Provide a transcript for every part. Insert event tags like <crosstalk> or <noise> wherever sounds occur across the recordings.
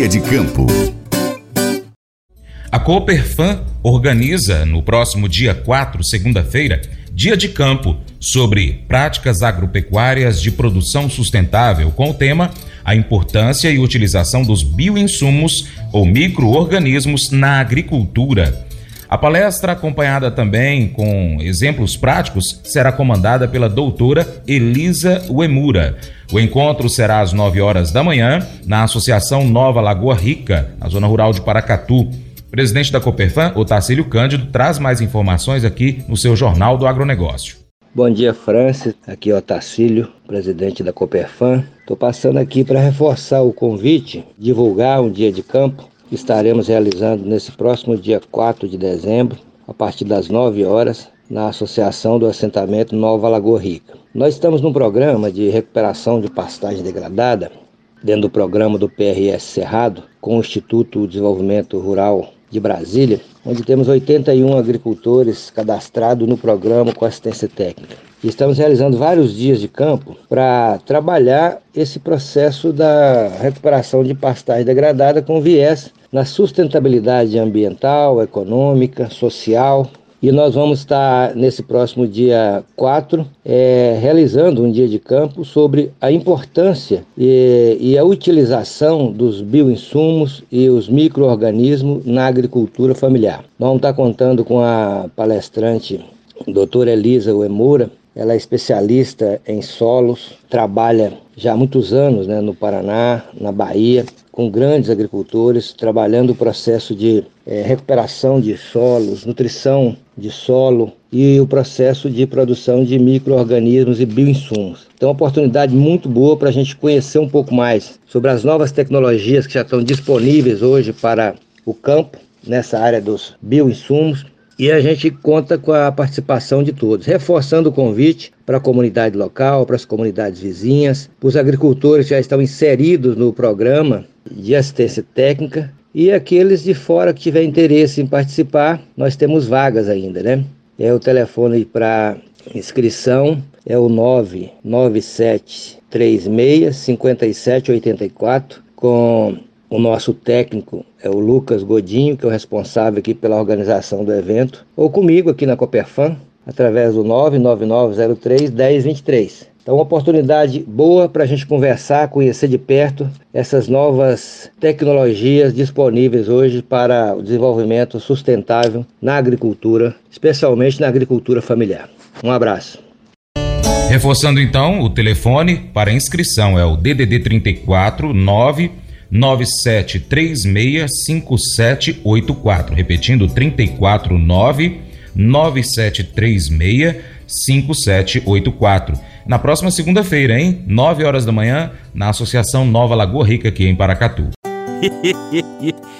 Dia de Campo. A Cooperfan organiza no próximo dia 4, segunda-feira, Dia de Campo, sobre práticas agropecuárias de produção sustentável, com o tema A importância e utilização dos bioinsumos ou microorganismos na agricultura. A palestra, acompanhada também com exemplos práticos, será comandada pela doutora Elisa Uemura. O encontro será às 9 horas da manhã na Associação Nova Lagoa Rica, na zona rural de Paracatu. Presidente da Coperfan, Otacílio Cândido, traz mais informações aqui no seu Jornal do Agronegócio. Bom dia, Francis. Aqui é o presidente da Coperfan. Estou passando aqui para reforçar o convite, divulgar um dia de campo que estaremos realizando nesse próximo dia 4 de dezembro, a partir das 9 horas, na Associação do Assentamento Nova Lagoa Rica. Nós estamos num programa de recuperação de pastagem degradada, dentro do programa do PRS Cerrado, com o Instituto de Desenvolvimento Rural de Brasília, onde temos 81 agricultores cadastrados no programa com assistência técnica. E estamos realizando vários dias de campo para trabalhar esse processo da recuperação de pastagem degradada com viés na sustentabilidade ambiental, econômica, social e nós vamos estar nesse próximo dia 4 é, realizando um dia de campo sobre a importância e, e a utilização dos bioinsumos e os micro-organismos na agricultura familiar. Vamos estar contando com a palestrante doutora Elisa Uemura, ela é especialista em solos, trabalha já há muitos anos né, no Paraná, na Bahia, com grandes agricultores, trabalhando o processo de é, recuperação de solos, nutrição de solo e o processo de produção de micro-organismos e bioinsumos. Então, uma oportunidade muito boa para a gente conhecer um pouco mais sobre as novas tecnologias que já estão disponíveis hoje para o campo, nessa área dos bioinsumos, e a gente conta com a participação de todos, reforçando o convite para a comunidade local, para as comunidades vizinhas, para os agricultores que já estão inseridos no programa de assistência técnica e aqueles de fora que tiver interesse em participar, nós temos vagas ainda, né? É o telefone para inscrição é o 997 36 5784 com o nosso técnico é o Lucas Godinho, que é o responsável aqui pela organização do evento, ou comigo aqui na Coperfan, através do 99903 1023. Então, uma oportunidade boa para a gente conversar, conhecer de perto essas novas tecnologias disponíveis hoje para o desenvolvimento sustentável na agricultura, especialmente na agricultura familiar. Um abraço. Reforçando então, o telefone para inscrição é o DDD 34 9 97365784. Repetindo, 349 9736 5784. Na próxima segunda-feira, hein? 9 horas da manhã, na Associação Nova Lagoa Rica, aqui em Paracatu. <laughs>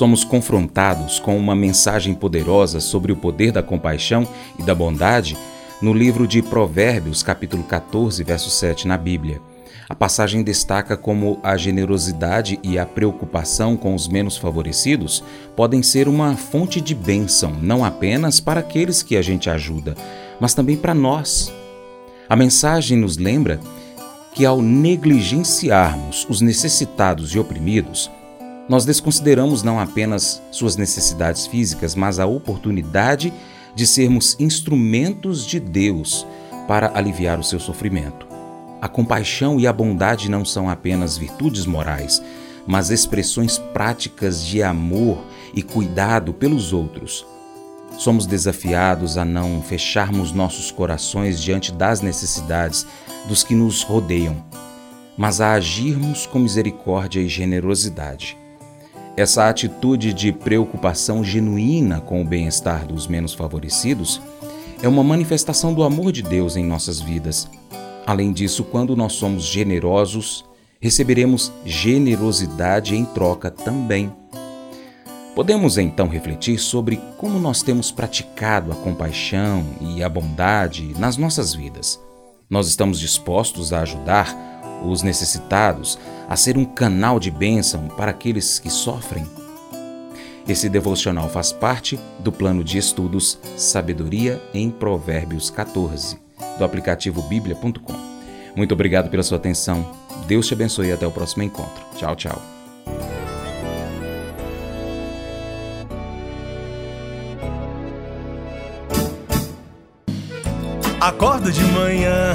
Somos confrontados com uma mensagem poderosa sobre o poder da compaixão e da bondade no livro de Provérbios, capítulo 14, verso 7 na Bíblia. A passagem destaca como a generosidade e a preocupação com os menos favorecidos podem ser uma fonte de bênção, não apenas para aqueles que a gente ajuda, mas também para nós. A mensagem nos lembra que ao negligenciarmos os necessitados e oprimidos, nós desconsideramos não apenas suas necessidades físicas, mas a oportunidade de sermos instrumentos de Deus para aliviar o seu sofrimento. A compaixão e a bondade não são apenas virtudes morais, mas expressões práticas de amor e cuidado pelos outros. Somos desafiados a não fecharmos nossos corações diante das necessidades dos que nos rodeiam, mas a agirmos com misericórdia e generosidade. Essa atitude de preocupação genuína com o bem-estar dos menos favorecidos é uma manifestação do amor de Deus em nossas vidas. Além disso, quando nós somos generosos, receberemos generosidade em troca também. Podemos então refletir sobre como nós temos praticado a compaixão e a bondade nas nossas vidas. Nós estamos dispostos a ajudar os necessitados, a ser um canal de bênção para aqueles que sofrem? Esse devocional faz parte do plano de estudos Sabedoria em Provérbios 14, do aplicativo bíblia.com. Muito obrigado pela sua atenção. Deus te abençoe e até o próximo encontro. Tchau, tchau. Acordo de manhã